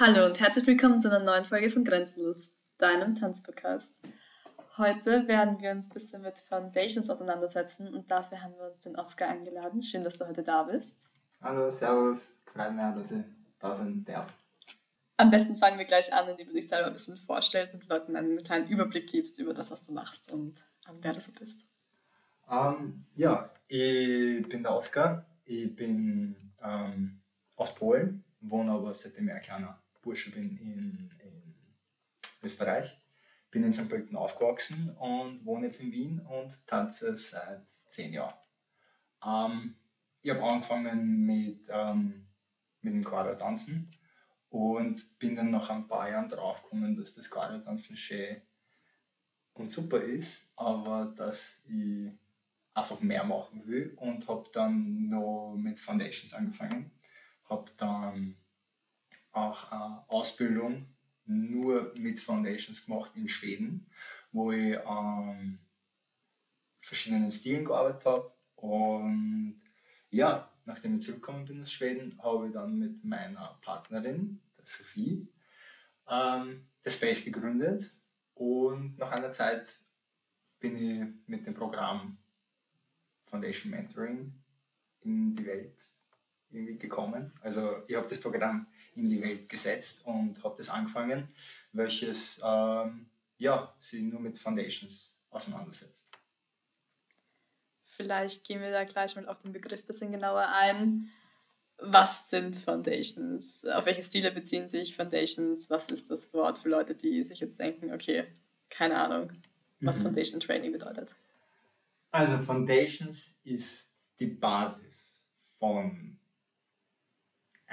Hallo und herzlich willkommen zu einer neuen Folge von Grenzenlos, deinem Tanzpodcast. Heute werden wir uns ein bisschen mit Foundations auseinandersetzen und dafür haben wir uns den Oscar eingeladen. Schön, dass du heute da bist. Hallo, servus, freut mich, dass ich da sein darf. Am besten fangen wir gleich an, indem du dich selber ein bisschen vorstellst und den Leuten einen kleinen Überblick gibst über das, was du machst und um, wer du so bist. Um, ähm, ja, ich bin der Oskar. Ich bin ähm, aus Polen, wohne aber seitdem ein kleiner Bursche bin in, in Österreich. Bin in St. Pölten aufgewachsen und wohne jetzt in Wien und tanze seit zehn Jahren. Ähm, ich habe angefangen mit, ähm, mit dem Quadra-Tanzen und bin dann nach ein paar Jahren draufgekommen, dass das Quadra-Tanzen schön und super ist, aber dass ich einfach mehr machen will und habe dann noch mit Foundations angefangen. Habe dann auch eine Ausbildung nur mit Foundations gemacht in Schweden, wo ich an ähm, verschiedenen Stilen gearbeitet habe. Und ja, nachdem ich zurückgekommen bin aus Schweden, habe ich dann mit meiner Partnerin, der Sophie, ähm, das Space gegründet. Und nach einer Zeit bin ich mit dem Programm Foundation Mentoring in die Welt irgendwie gekommen. Also ich habe das Programm in die Welt gesetzt und habe das angefangen, welches ähm, ja, sich nur mit Foundations auseinandersetzt. Vielleicht gehen wir da gleich mal auf den Begriff ein bisschen genauer ein. Was sind Foundations? Auf welche Stile beziehen sich Foundations? Was ist das Wort für Leute, die sich jetzt denken, okay, keine Ahnung, was mhm. Foundation Training bedeutet? Also Foundations ist die Basis von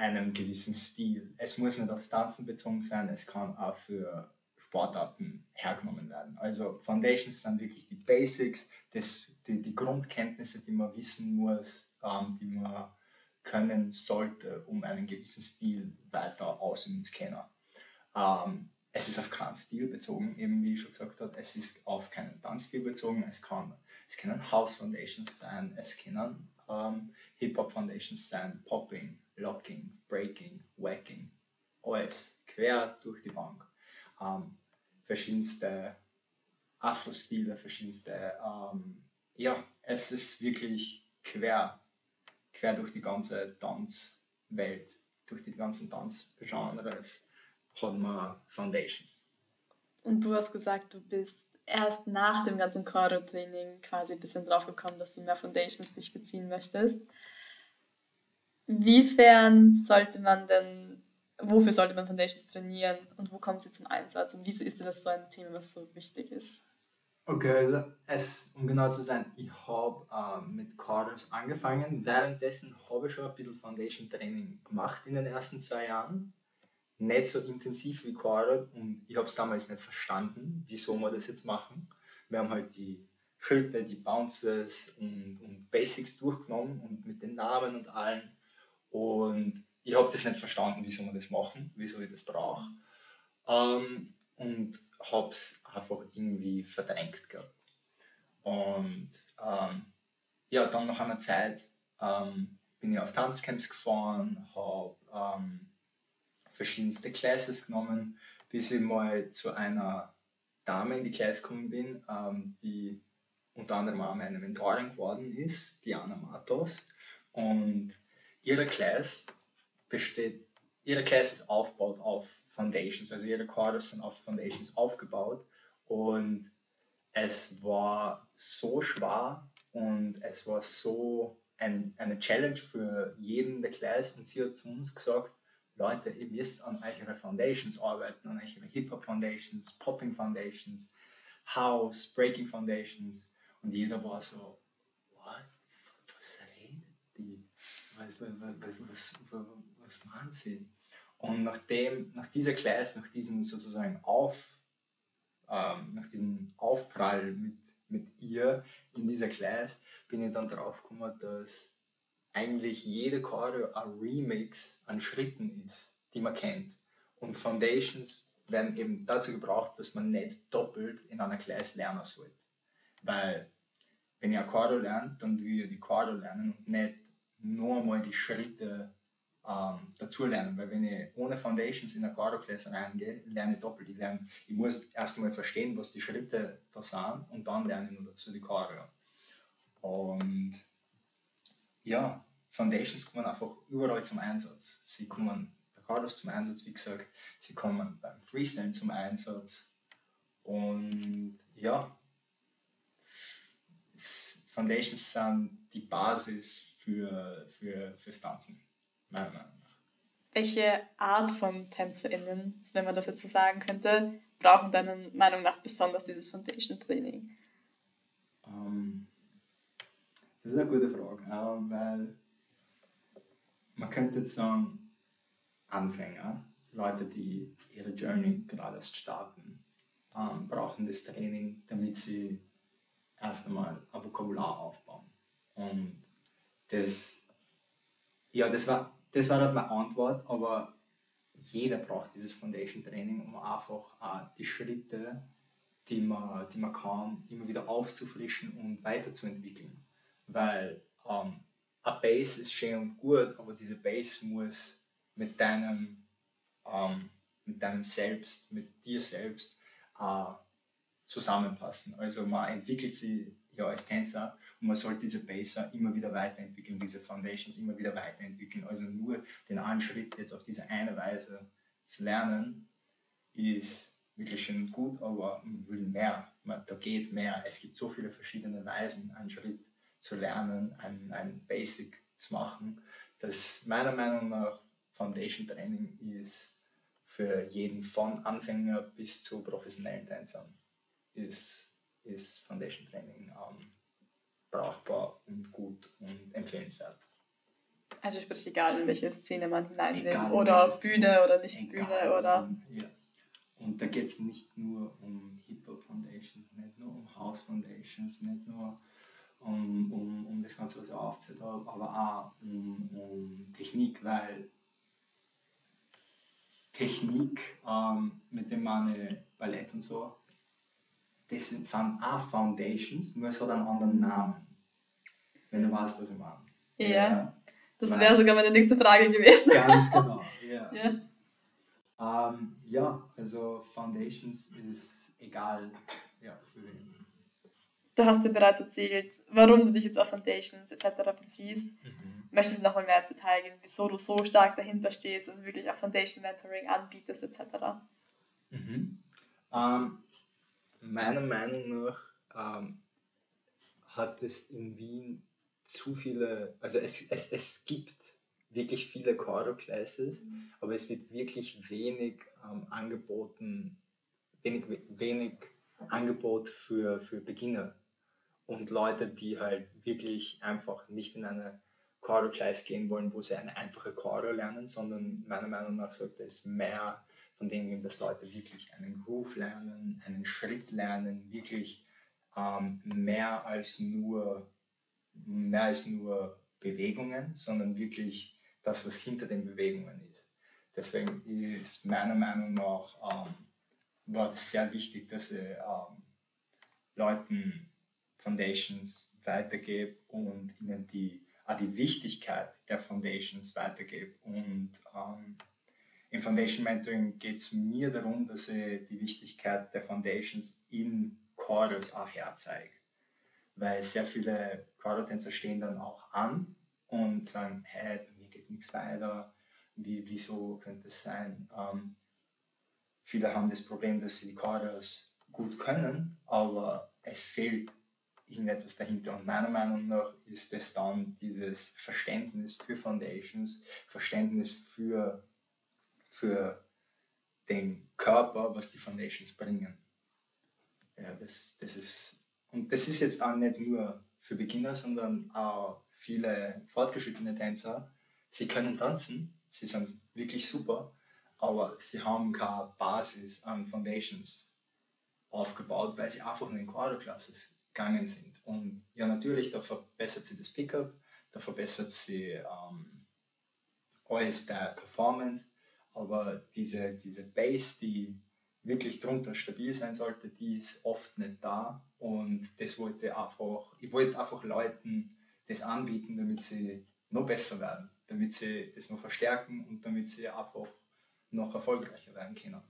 einem gewissen Stil. Es muss nicht auf Tanzen bezogen sein, es kann auch für Sportarten hergenommen werden. Also Foundations sind wirklich die Basics, das, die, die Grundkenntnisse, die man wissen muss, ähm, die man können sollte, um einen gewissen Stil weiter ausüben zu können. Ähm, es ist auf keinen Stil bezogen, eben wie ich schon gesagt habe, es ist auf keinen Tanzstil bezogen, es kann es können House Foundations sein, es können ähm, Hip-Hop Foundations sein, Popping, Locking, Breaking, Wacking, alles quer durch die Bank. Ähm, verschiedenste Afro-Stile, verschiedenste, ähm, ja, es ist wirklich quer, quer durch die ganze Tanzwelt, durch die ganzen Tanzgenres hat man Foundations. Und du hast gesagt, du bist erst nach dem ganzen Choreo-Training quasi ein bisschen drauf gekommen, dass du mehr Foundations dich beziehen möchtest. Wiefern sollte man denn, wofür sollte man Foundations trainieren und wo kommen sie zum Einsatz und wieso ist das so ein Thema, was so wichtig ist? Okay, also es, um genau zu sein, ich habe äh, mit Chorus angefangen. Währenddessen habe ich schon ein bisschen Foundation Training gemacht in den ersten zwei Jahren nicht so intensiv wie Quadrat und ich habe es damals nicht verstanden, wieso wir das jetzt machen. Wir haben halt die Schritte, die Bounces und, und Basics durchgenommen und mit den Namen und allen. Und ich habe das nicht verstanden, wieso wir das machen, wieso ich das brauche. Ähm, und habe es einfach irgendwie verdrängt gehabt. Und ähm, ja, dann nach einer Zeit ähm, bin ich auf Tanzcamps gefahren, habe ähm, verschiedenste Classes genommen, bis ich mal zu einer Dame in die Class gekommen bin, ähm, die unter anderem auch meine Mentorin geworden ist, Diana Matos. Und ihre Class besteht, ihre Class ist aufgebaut auf Foundations, also ihre Quarters sind auf Foundations aufgebaut. Und es war so schwer und es war so ein, eine Challenge für jeden der Class. Und sie hat zu uns gesagt, Leute, ihr müsst an eure Foundations arbeiten, an eure Hip-Hop Foundations, Popping Foundations, House, Breaking Foundations. Und jeder war so, what? Was redet die? Was, was, was, was, meint sie? Und nachdem, nach dieser Class, nach diesem sozusagen Auf, ähm, nach diesem Aufprall mit, mit ihr in dieser Class, bin ich dann drauf gekommen, dass eigentlich jede Choreo ein Remix an Schritten ist, die man kennt. Und Foundations werden eben dazu gebraucht, dass man nicht doppelt in einer Class lernen sollte. Weil, wenn ihr Choreo lernt, dann will ihr die Choreo lernen und nicht nur einmal die Schritte ähm, dazulernen. Weil wenn ich ohne Foundations in eine Choreo-Class reingehe, lerne ich doppelt. Ich, lerne, ich muss erst einmal verstehen, was die Schritte da sind und dann lerne ich noch dazu die Choreo. Und ja, Foundations kommen einfach überall zum Einsatz. Sie kommen bei Choreos zum Einsatz, wie gesagt, sie kommen beim Freestyle zum Einsatz. Und ja, Foundations sind die Basis für, für, fürs Tanzen, meiner Meinung nach. Welche Art von TänzerInnen, wenn man das jetzt so sagen könnte, brauchen deiner Meinung nach besonders dieses Foundation-Training? Um, ähm, das ist eine gute Frage, weil man könnte jetzt sagen, Anfänger, Leute, die ihre Journey gerade erst starten, ähm, brauchen das Training, damit sie erst einmal ein Vokabular aufbauen. Und das, ja, das war, das war halt meine Antwort, aber jeder braucht dieses Foundation Training, um einfach äh, die Schritte, die man, die man kann, immer wieder aufzufrischen und weiterzuentwickeln. Weil ähm, eine Base ist schön und gut, aber diese Base muss mit deinem, ähm, mit deinem Selbst, mit dir selbst äh, zusammenpassen. Also man entwickelt sie ja als Tänzer und man sollte diese Base immer wieder weiterentwickeln, diese Foundations immer wieder weiterentwickeln. Also nur den einen Schritt jetzt auf diese eine Weise zu lernen, ist wirklich schön gut, aber man will mehr. Man, da geht mehr. Es gibt so viele verschiedene Weisen, einen Schritt zu lernen, ein, ein Basic zu machen, dass meiner Meinung nach Foundation Training ist für jeden von Anfänger bis zu professionellen Tänzern ist, ist Foundation Training ähm, brauchbar und gut und empfehlenswert. Also sprich, egal in welche Szene man hinein will, oder Bühne oder nicht egal, Bühne oder. Ja. Und da geht es nicht nur um Hip-Hop Foundations, nicht nur um House Foundations, nicht nur um, um, um das Ganze, was ich aufgezählt habe, aber auch um, um Technik, weil Technik, ähm, mit dem meine Ballett und so, das sind, auch Foundations, nur es hat einen anderen Namen. Wenn du weißt, was ich meine. Ja. ja. Das wäre sogar meine nächste Frage gewesen. Ganz genau, ja. Ja, ähm, ja also Foundations ist egal ja, für wen. Du hast dir bereits erzählt, warum du dich jetzt auf Foundations etc. beziehst. Mhm. Möchtest du noch mal mehr ins Detail gehen, wieso du so stark dahinter stehst und wirklich auch Foundation Mentoring anbietest etc.? Mhm. Ähm, meiner Meinung nach ähm, hat es in Wien zu viele, also es, es, es gibt wirklich viele Choreo Classes, mhm. aber es wird wirklich wenig ähm, angeboten, wenig, wenig Angebot für, für Beginner und Leute, die halt wirklich einfach nicht in eine Choreo Class gehen wollen, wo sie eine einfache Choreo lernen, sondern meiner Meinung nach sollte es mehr von dem dass Leute wirklich einen Groove lernen, einen Schritt lernen, wirklich ähm, mehr als nur mehr als nur Bewegungen, sondern wirklich das, was hinter den Bewegungen ist. Deswegen ist meiner Meinung nach ähm, war es sehr wichtig, dass ich ähm, Leuten Foundations weitergebe und ihnen die, auch die Wichtigkeit der Foundations weitergebe. Und ähm, im Foundation Mentoring geht es mir darum, dass ich die Wichtigkeit der Foundations in Chorus auch herzeige. Weil sehr viele Chorotänzer stehen dann auch an und sagen, hey, bei mir geht nichts weiter, Wie, wieso könnte es sein? Ähm, viele haben das Problem, dass sie die Chorus gut können, aber es fehlt irgendetwas dahinter. Und meiner Meinung nach ist es dann dieses Verständnis für Foundations, Verständnis für, für den Körper, was die Foundations bringen. Ja, das, das ist, und das ist jetzt auch nicht nur für Beginner, sondern auch viele fortgeschrittene Tänzer. Sie können tanzen, sie sind wirklich super, aber sie haben keine Basis an Foundations aufgebaut, weil sie einfach in den Choreo-Classes gegangen sind. Und ja, natürlich, da verbessert sie das Pickup, da verbessert sie ähm, alles der Performance, aber diese, diese Base, die wirklich drunter stabil sein sollte, die ist oft nicht da. Und das wollte einfach, ich wollte einfach Leuten das anbieten, damit sie noch besser werden, damit sie das noch verstärken und damit sie einfach noch erfolgreicher werden können.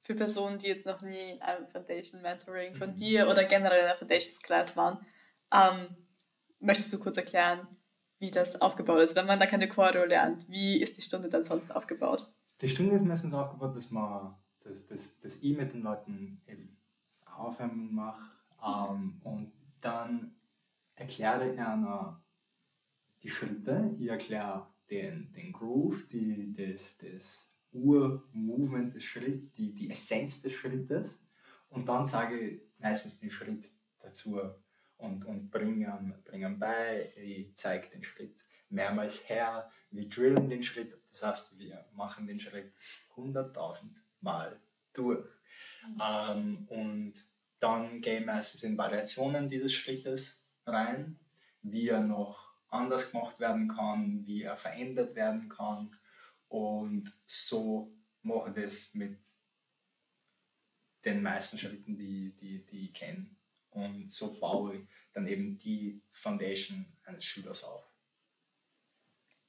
Für Personen, die jetzt noch nie in einem Foundation Mentoring von mhm. dir oder generell in einer Foundations Class waren, ähm, möchtest du kurz erklären, wie das aufgebaut ist, wenn man da keine Choreo lernt? Wie ist die Stunde dann sonst aufgebaut? Die Stunde ist meistens aufgebaut, dass man dass, dass, dass ich mit den Leuten eben Aufwärmen mache ähm, und dann erkläre ich einer die Schritte, ich erkläre den, den Groove, die, das, das Ur-Movement des Schritts, die, die Essenz des Schrittes und dann sage ich meistens den Schritt dazu und, und bringe bring bei, ich zeige den Schritt mehrmals her, wir drillen den Schritt, das heißt, wir machen den Schritt 100.000 Mal durch. Mhm. Ähm, und dann gehe ich meistens in Variationen dieses Schrittes rein, wie er noch anders gemacht werden kann, wie er verändert werden kann. Und so mache ich das mit den meisten Schritten, die, die, die ich kenne. Und so baue ich dann eben die Foundation eines Schülers auf.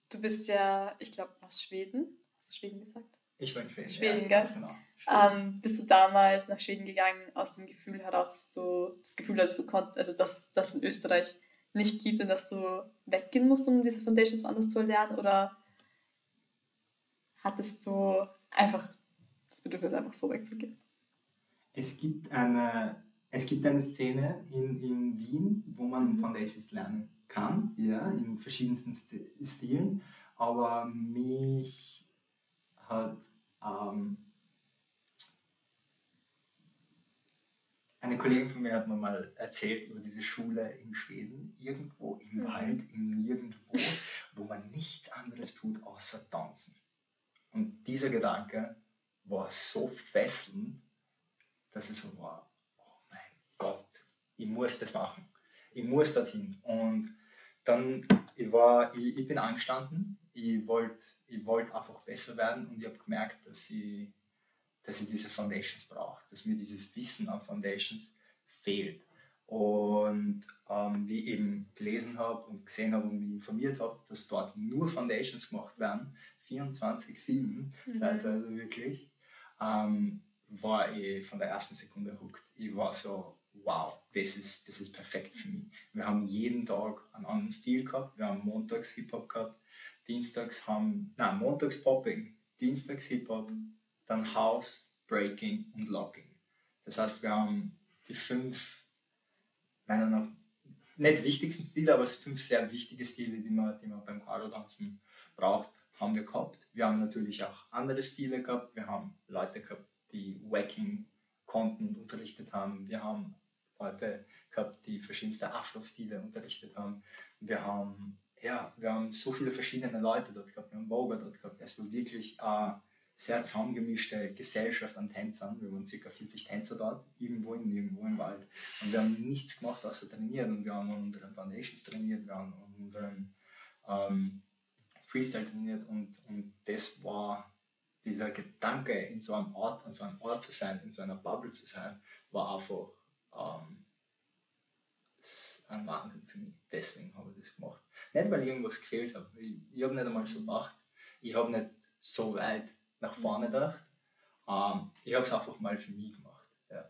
Du bist ja, ich glaube, aus Schweden. Hast du Schweden gesagt? Ich war in Schweden. Schweden, ja, ganz genau. Ähm, bist du damals nach Schweden gegangen aus dem Gefühl heraus, dass du das Gefühl hattest, du konntest, also dass das in Österreich nicht gibt und dass du weggehen musst, um diese Foundations woanders zu erlernen? Oder hattest du einfach das Bedürfnis, einfach so wegzugehen? Es gibt eine, es gibt eine Szene in, in Wien, wo man mhm. Foundations lernen kann, ja, in verschiedensten Stilen, aber mich hat ähm, eine Kollegin von mir hat mir mal erzählt über diese Schule in Schweden, irgendwo im mhm. Wald, im Nirgendwo, wo man nichts anderes tut, außer tanzen. Und dieser Gedanke war so fesselnd, dass es so war, oh mein Gott, ich muss das machen. Ich muss dorthin. Und dann, ich, war, ich, ich bin angestanden, ich wollte ich wollt einfach besser werden und ich habe gemerkt, dass ich dass ich diese Foundations brauche, dass mir dieses Wissen an Foundations fehlt. Und ähm, wie ich eben gelesen habe und gesehen habe und mich informiert habe, dass dort nur Foundations gemacht werden, 24-7, mhm. teilweise wirklich, ähm, war ich von der ersten Sekunde hooked. Ich war so, wow, das ist, das ist perfekt für mich. Wir haben jeden Tag einen anderen Stil gehabt. Wir haben montags Hip-Hop gehabt, dienstags haben, nein, montags Popping, dienstags Hip-Hop, dann House, Breaking und Locking. Das heißt, wir haben die fünf, meiner Meinung nach, nicht wichtigsten Stile, aber fünf sehr wichtige Stile, die man, die man beim Quadro-Tanzen braucht, haben wir gehabt. Wir haben natürlich auch andere Stile gehabt. Wir haben Leute gehabt, die Wacking konnten und unterrichtet haben. Wir haben Leute gehabt, die verschiedenste Afro-Stile unterrichtet haben. Wir haben, ja, wir haben so viele verschiedene Leute dort gehabt. Wir haben Vogue dort gehabt. Es war wirklich äh, sehr zusammengemischte Gesellschaft an Tänzern. Wir waren ca. 40 Tänzer dort, irgendwo in irgendwo im Wald. Und wir haben nichts gemacht außer trainieren. Und wir haben an unseren Foundations trainiert, wir haben an unseren ähm, Freestyle trainiert. Und, und das war dieser Gedanke, in so einem Ort, an so einem Ort zu sein, in so einer Bubble zu sein, war einfach ähm, ein Wahnsinn für mich. Deswegen habe ich das gemacht. Nicht, weil irgendwas gefehlt hat. Ich, ich habe nicht einmal so gemacht. Ich habe nicht so weit nach vorne gedacht. Ähm, ich habe es einfach mal für mich gemacht. Ja.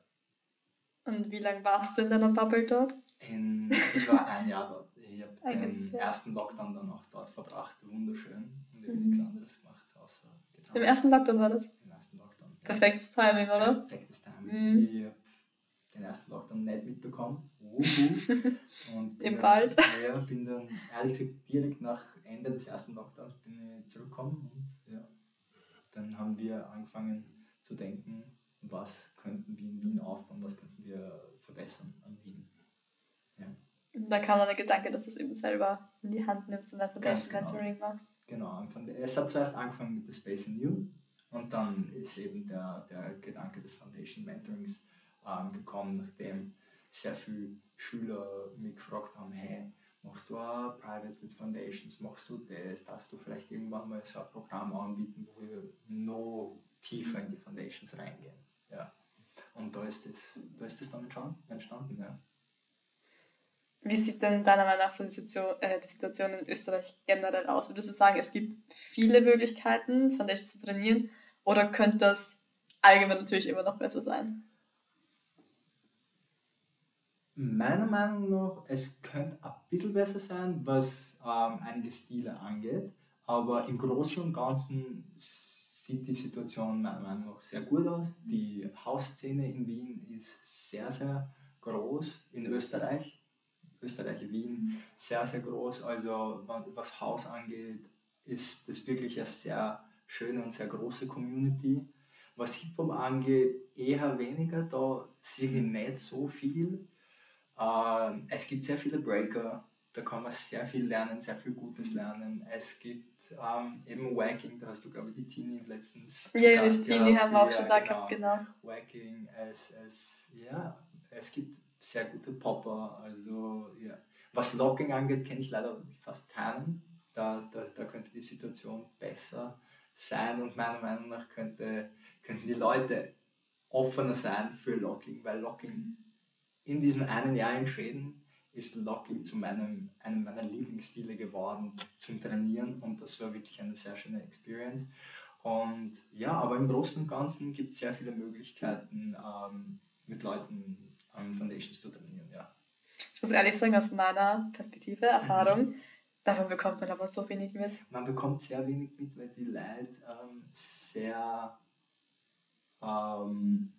Und wie lange warst du in deiner Bubble dort? In, ich war ein Jahr dort. Ich habe den ersten Lockdown dann auch dort verbracht. Wunderschön. Und ich habe mhm. nichts anderes gemacht, außer getanzt. Im ersten Lockdown war das? Im ersten Lockdown. Ja. Perfektes Timing, oder? Perfektes Timing. Mhm. Ich habe den ersten Lockdown nicht mitbekommen. und Im Wald. Ja, bin dann ehrlich gesagt direkt nach Ende des ersten Lockdowns bin ich zurückgekommen und ja, dann haben wir angefangen zu denken, was könnten wir in Wien aufbauen, was könnten wir verbessern an Wien. Ja. Da kam dann der Gedanke, dass du es eben selber in die Hand nimmst und einfach Foundation genau. Mentoring machst. Genau, es hat zuerst angefangen mit der Space and You und dann ist eben der, der Gedanke des Foundation Mentorings ähm, gekommen, nachdem sehr viele Schüler mich gefragt haben, hey, machst du auch Private with Foundations, machst du das, darfst du vielleicht irgendwann mal so ein Programm anbieten, wo wir noch tiefer in die Foundations reingehen. Ja. Und da ist das, da ist das dann entstanden. Ja. Wie sieht denn deiner Meinung nach so die Situation, äh, die Situation in Österreich generell aus? Würdest du sagen, es gibt viele Möglichkeiten, Foundation zu trainieren, oder könnte das allgemein natürlich immer noch besser sein? Meiner Meinung nach, es könnte ein bisschen besser sein, was ähm, einige Stile angeht, aber im Großen und Ganzen sieht die Situation meiner Meinung nach sehr gut aus. Die Hausszene in Wien ist sehr, sehr groß, in Österreich, Österreich, Wien, sehr, sehr groß. Also was Haus angeht, ist das wirklich eine sehr schöne und sehr große Community. Was Hip-Hop angeht, eher weniger, da sehe ich nicht so viel es gibt sehr viele Breaker, da kann man sehr viel lernen, sehr viel Gutes lernen. Es gibt ähm, eben Wacking, da hast du, glaube ich, die Teenie letztens. Ja, das Teenie haben wir auch schon da gehabt, genau. Wacking, es, es, ja, es gibt sehr gute Popper, also ja. Was Locking angeht, kenne ich leider fast keinen. Da, da, da könnte die Situation besser sein und meiner Meinung nach könnte, könnten die Leute offener sein für Locking, weil Locking in diesem einen Jahr in Schweden ist Locking zu meinem, einem meiner Lieblingsstile geworden zum Trainieren und das war wirklich eine sehr schöne Experience. Und ja, aber im Großen und Ganzen gibt es sehr viele Möglichkeiten, ähm, mit Leuten ähm, Foundations zu trainieren, ja. Ich muss ehrlich sagen, aus meiner Perspektive, Erfahrung, mhm. davon bekommt man aber so wenig mit. Man bekommt sehr wenig mit, weil die Leute ähm, sehr ähm,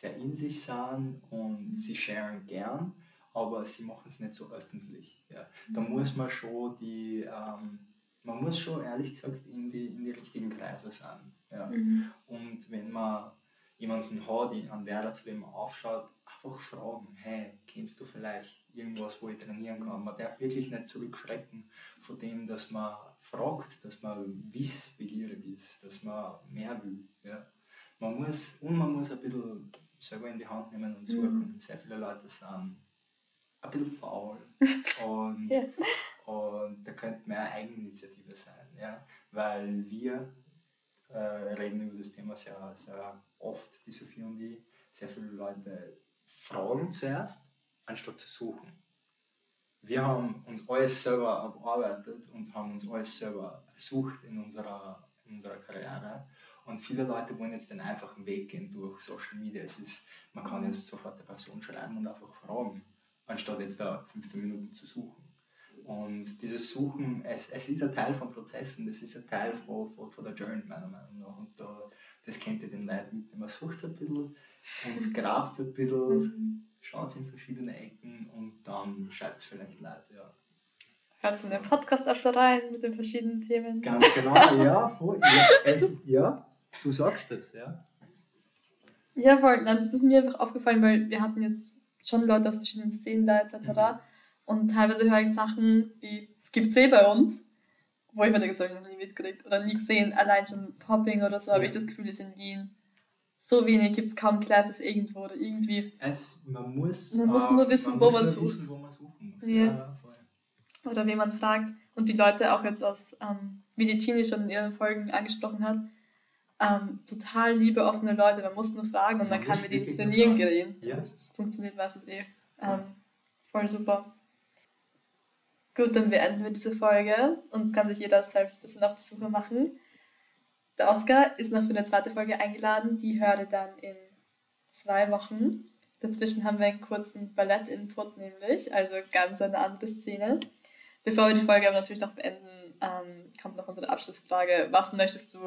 sehr in sich sind und sie sharen gern, aber sie machen es nicht so öffentlich. Ja. Da mhm. muss man schon die, ähm, man muss schon ehrlich gesagt in die, in die richtigen Kreise sein. Ja. Mhm. Und wenn man jemanden hat, an der er zu dem aufschaut, einfach fragen, hey, kennst du vielleicht irgendwas, wo ich trainieren kann? Man darf wirklich nicht zurückschrecken von dem, dass man fragt, dass man wissbegierig ist, dass man mehr will. Ja. Man muss, und man muss ein bisschen selber in die Hand nehmen und suchen. Mhm. Sehr viele Leute sind ein bisschen faul und, ja. und da könnte mehr Eigeninitiative sein, ja? weil wir äh, reden über das Thema sehr, sehr oft, die Sophie und ich, sehr viele Leute fragen zuerst, anstatt zu suchen. Wir haben uns alles selber erarbeitet und haben uns alles selber gesucht in unserer, in unserer Karriere und viele Leute wollen jetzt den einfachen Weg gehen durch Social Media. Es ist, man kann jetzt sofort eine Person schreiben und einfach fragen, anstatt jetzt da 15 Minuten zu suchen. Und dieses Suchen, es, es ist ein Teil von Prozessen, das ist ein Teil von, von, von der Journey meiner Meinung nach. Und da, das kennt ihr den Leuten mit, man sucht ein bisschen und grabt es ein bisschen, mhm. schaut in verschiedene Ecken und dann schreibt es vielleicht Leute, ja. Hört in den Podcast öfter rein mit den verschiedenen Themen. Ganz genau, ja, voll, ja, es, ja, Du sagst es, ja? Ja, voll. Nein, das ist mir einfach aufgefallen, weil wir hatten jetzt schon Leute aus verschiedenen Szenen da etc. Mhm. Und teilweise höre ich Sachen wie, es gibt eh bei uns, wo ich mir denke, das habe ich noch nie mitgekriegt oder nie gesehen. Allein schon Popping oder so, ja. habe ich das Gefühl, ist in Wien so wenig, gibt es kaum Classes irgendwo oder irgendwie. Es, man muss, man muss nur wissen, man wo, man sucht. Wissen, wo man suchen muss. Ja. ja oder wie man fragt. Und die Leute auch jetzt aus, ähm, wie die Tini schon in ihren Folgen angesprochen hat, ähm, total liebe, offene Leute. Man muss nur fragen und man, man kann mit ihnen trainieren gehen. Ja. Das funktioniert meistens eh. Ähm, voll super. Gut, dann beenden wir diese Folge und es kann sich jeder selbst ein bisschen auf die Suche machen. Der Oscar ist noch für eine zweite Folge eingeladen, die hört ihr dann in zwei Wochen. Dazwischen haben wir einen kurzen Ballett-Input nämlich, also ganz eine andere Szene. Bevor wir die Folge aber natürlich noch beenden, ähm, kommt noch unsere Abschlussfrage. Was möchtest du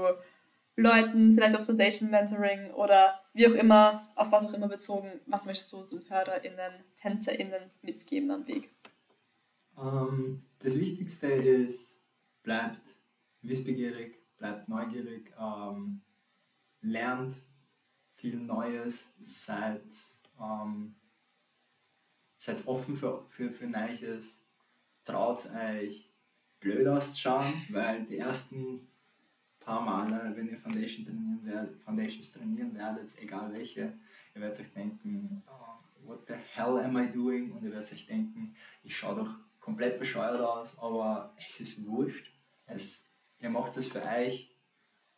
Leuten, vielleicht aufs Foundation Mentoring oder wie auch immer, auf was auch immer bezogen, was möchtest du unseren HörerInnen, TänzerInnen mitgeben am Weg? Um, ähm, das Wichtigste ist, bleibt wissbegierig, bleibt neugierig, um, ähm, lernt viel Neues, seid, um, ähm, seid offen für, für, für Neues, traut euch blöd auszuschauen, weil die ersten paar Male, wenn ihr Foundation trainieren werdet, Foundations trainieren werdet, egal welche, ihr werdet euch denken, oh, what the hell am I doing? Und ihr werdet euch denken, ich schaue doch komplett bescheuert aus, aber es ist wurscht. Es, ihr macht es für euch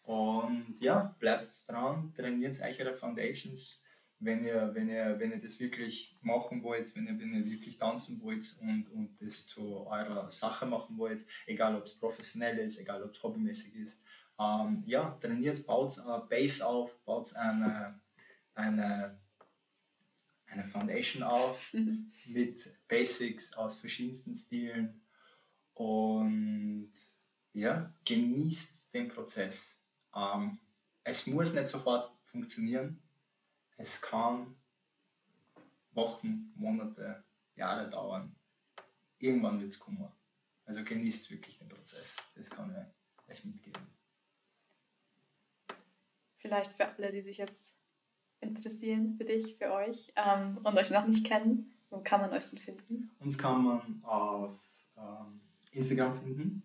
und ja, bleibt dran, trainiert euch eure Foundations wenn ihr, wenn ihr, wenn ihr das wirklich machen wollt, wenn ihr, wenn ihr wirklich tanzen wollt und, und das zu eurer Sache machen wollt, egal ob es professionell ist, egal ob es hobbymäßig ist, ähm, ja, trainiert, baut eine Base auf, baut eine, eine, eine Foundation auf mit Basics aus verschiedensten Stilen und ja, genießt den Prozess. Ähm, es muss nicht sofort funktionieren. Es kann Wochen, Monate, Jahre dauern. Irgendwann wird es kommen. Also genießt wirklich den Prozess. Das kann ich euch mitgeben. Vielleicht für alle, die sich jetzt interessieren, für dich, für euch ähm, und euch noch nicht kennen, wo kann man euch denn finden? Uns kann man auf ähm, Instagram finden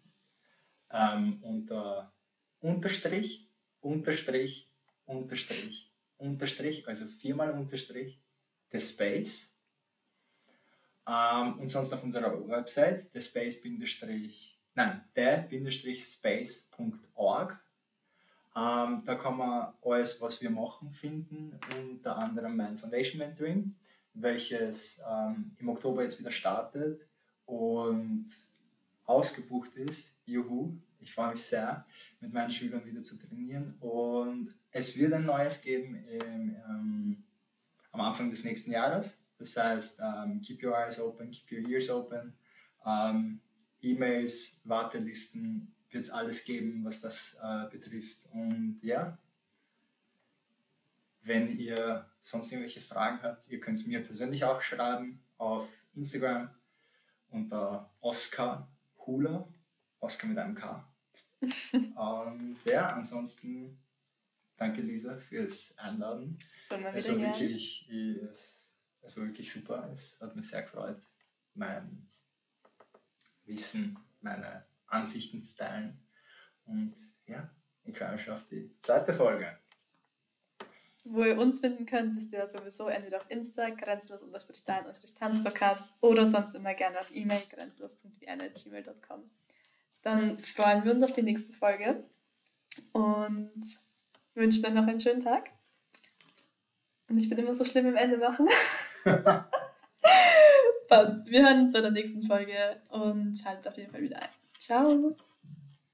ähm, unter Unterstrich, Unterstrich, Unterstrich, Unterstrich, also viermal Unterstrich, the Space. Ähm, und sonst auf unserer Website, the space nein, der-space.org. Ähm, da kann man alles, was wir machen, finden, unter anderem mein Foundation Mentoring, welches ähm, im Oktober jetzt wieder startet und ausgebucht ist. Juhu, ich freue mich sehr, mit meinen Schülern wieder zu trainieren. Und es wird ein neues geben im, ähm, am Anfang des nächsten Jahres. Das heißt, ähm, keep your eyes open, keep your ears open. Ähm, E-Mails, Wartelisten, wird es alles geben, was das äh, betrifft. Und ja, wenn ihr sonst irgendwelche Fragen habt, ihr könnt es mir persönlich auch schreiben auf Instagram unter Oscar Hula, Oscar mit einem K. Und ja, ansonsten danke Lisa fürs Einladen. Es war, wirklich, es, es war wirklich super. Es hat mich sehr gefreut, mein Wissen, meine Ansichten zu teilen. Und ja, ich freue mich auf die zweite Folge. Wo ihr uns finden könnt, wisst ihr ja sowieso entweder auf Insta, grenzlos-dein-tanzpodcast oder sonst immer gerne auf E-Mail, grenzlos.gmail.com. Dann freuen wir uns auf die nächste Folge und wünschen euch noch einen schönen Tag. Und ich bin immer so schlimm im Ende machen. Passt. Wir hören uns bei der nächsten Folge und schaltet auf jeden Fall wieder ein. Tchau.